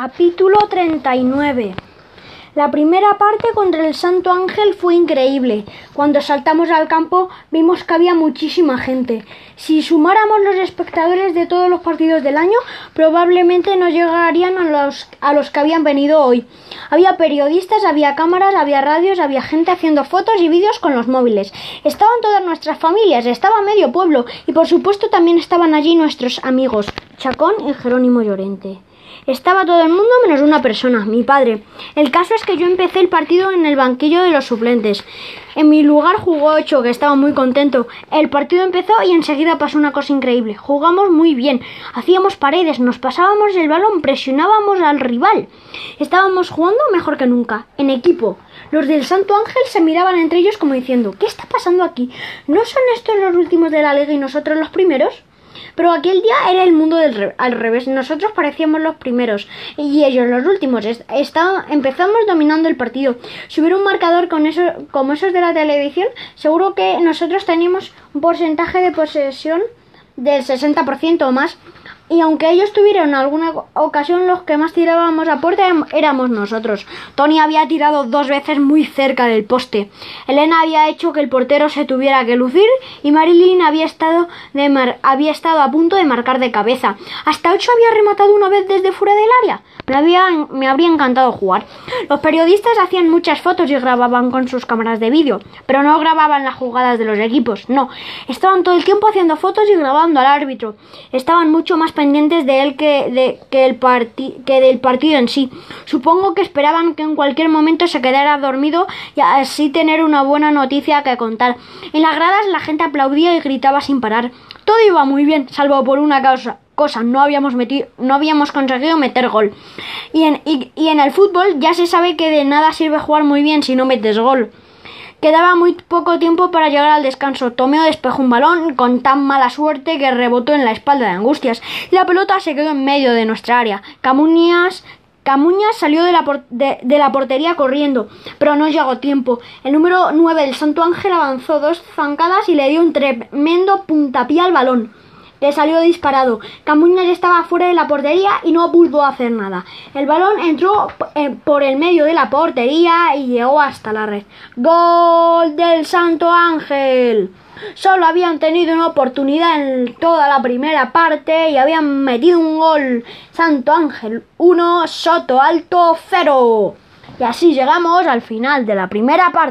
Capítulo 39 La primera parte contra el Santo Ángel fue increíble. Cuando saltamos al campo vimos que había muchísima gente. Si sumáramos los espectadores de todos los partidos del año, probablemente no llegarían a los, a los que habían venido hoy. Había periodistas, había cámaras, había radios, había gente haciendo fotos y vídeos con los móviles. Estaban todas nuestras familias, estaba medio pueblo y por supuesto también estaban allí nuestros amigos, Chacón y Jerónimo Llorente. Estaba todo el mundo menos una persona, mi padre. El caso es que yo empecé el partido en el banquillo de los suplentes. En mi lugar jugó Ocho, que estaba muy contento. El partido empezó y enseguida pasó una cosa increíble. Jugamos muy bien, hacíamos paredes, nos pasábamos el balón, presionábamos al rival. Estábamos jugando mejor que nunca, en equipo. Los del Santo Ángel se miraban entre ellos como diciendo, ¿qué está pasando aquí? ¿No son estos los últimos de la liga y nosotros los primeros? Pero aquel día era el mundo del re al revés. Nosotros parecíamos los primeros y ellos los últimos. Empezamos dominando el partido. Si hubiera un marcador con eso, como esos de la televisión, seguro que nosotros teníamos un porcentaje de posesión del 60% o más. Y aunque ellos tuvieron alguna ocasión, los que más tirábamos a puerta éramos nosotros. Tony había tirado dos veces muy cerca del poste. Elena había hecho que el portero se tuviera que lucir y Marilyn había estado, de mar había estado a punto de marcar de cabeza. Hasta ocho había rematado una vez desde fuera del área. Me, había, me habría encantado jugar. Los periodistas hacían muchas fotos y grababan con sus cámaras de vídeo, pero no grababan las jugadas de los equipos, no. Estaban todo el tiempo haciendo fotos y grabando al árbitro. Estaban mucho más pendientes de él que, de, que, el que del partido en sí. Supongo que esperaban que en cualquier momento se quedara dormido y así tener una buena noticia que contar. En las gradas la gente aplaudía y gritaba sin parar. Todo iba muy bien, salvo por una causa cosa, no habíamos metido, no habíamos conseguido meter gol. Y en, y en el fútbol ya se sabe que de nada sirve jugar muy bien si no metes gol. Quedaba muy poco tiempo para llegar al descanso. Tomeo despejó un balón con tan mala suerte que rebotó en la espalda de Angustias la pelota se quedó en medio de nuestra área. Camuñas, Camuñas salió de la, de la, portería corriendo, pero no llegó tiempo. El número 9 del Santo Ángel avanzó dos zancadas y le dio un tremendo puntapié al balón le salió disparado. Camuñas estaba fuera de la portería y no pudo hacer nada. El balón entró por el medio de la portería y llegó hasta la red. ¡Gol del Santo Ángel! Solo habían tenido una oportunidad en toda la primera parte y habían metido un gol. Santo Ángel 1, Soto Alto 0. Y así llegamos al final de la primera parte.